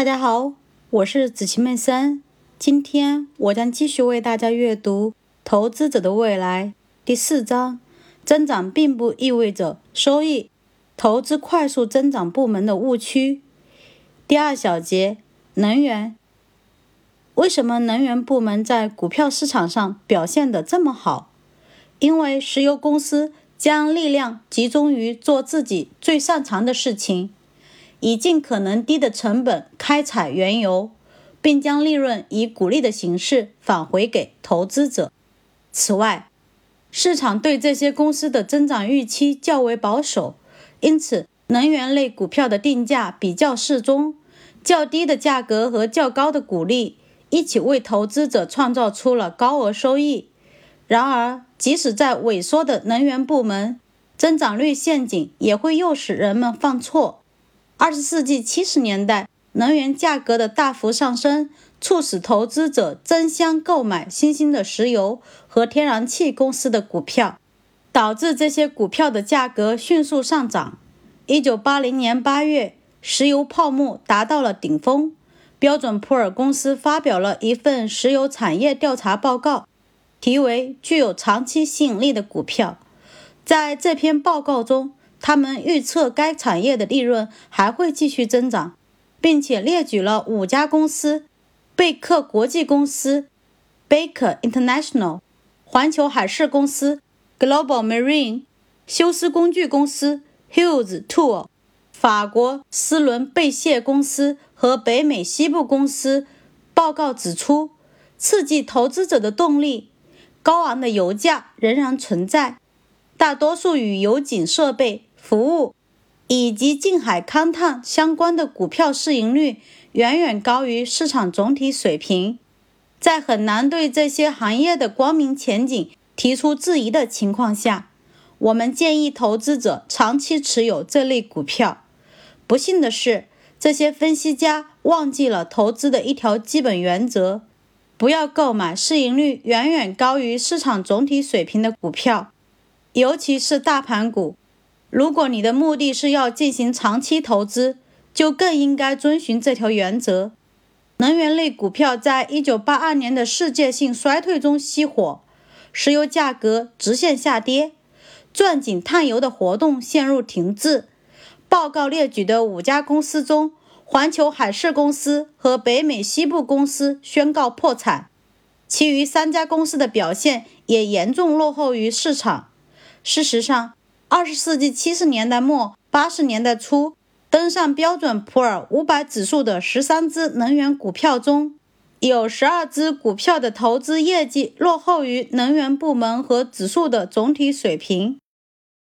大家好，我是子琪妹森。今天我将继续为大家阅读《投资者的未来》第四章：增长并不意味着收益。投资快速增长部门的误区。第二小节：能源。为什么能源部门在股票市场上表现得这么好？因为石油公司将力量集中于做自己最擅长的事情。以尽可能低的成本开采原油，并将利润以股利的形式返回给投资者。此外，市场对这些公司的增长预期较为保守，因此能源类股票的定价比较适中。较低的价格和较高的股利一起为投资者创造出了高额收益。然而，即使在萎缩的能源部门，增长率陷阱也会诱使人们犯错。二十世纪七十年代，能源价格的大幅上升，促使投资者争相购买新兴的石油和天然气公司的股票，导致这些股票的价格迅速上涨。一九八零年八月，石油泡沫达到了顶峰，标准普尔公司发表了一份石油产业调查报告，题为“具有长期吸引力的股票”。在这篇报告中，他们预测该产业的利润还会继续增长，并且列举了五家公司：贝克国际公司 （Baker International）、环球海事公司 （Global Marine）、休斯工具公司 （Hughes Tool）、法国斯伦贝谢公司和北美西部公司。报告指出，刺激投资者的动力——高昂的油价仍然存在，大多数与油井设备。服务以及近海勘探相关的股票市盈率远远高于市场总体水平，在很难对这些行业的光明前景提出质疑的情况下，我们建议投资者长期持有这类股票。不幸的是，这些分析家忘记了投资的一条基本原则：不要购买市盈率远远高于市场总体水平的股票，尤其是大盘股。如果你的目的是要进行长期投资，就更应该遵循这条原则。能源类股票在一九八二年的世界性衰退中熄火，石油价格直线下跌，钻井探油的活动陷入停滞。报告列举的五家公司中，环球海事公司和北美西部公司宣告破产，其余三家公司的表现也严重落后于市场。事实上，二十世纪七十年代末、八十年代初登上标准普尔五百指数的十三只能源股票中，有十二只股票的投资业绩落后于能源部门和指数的总体水平。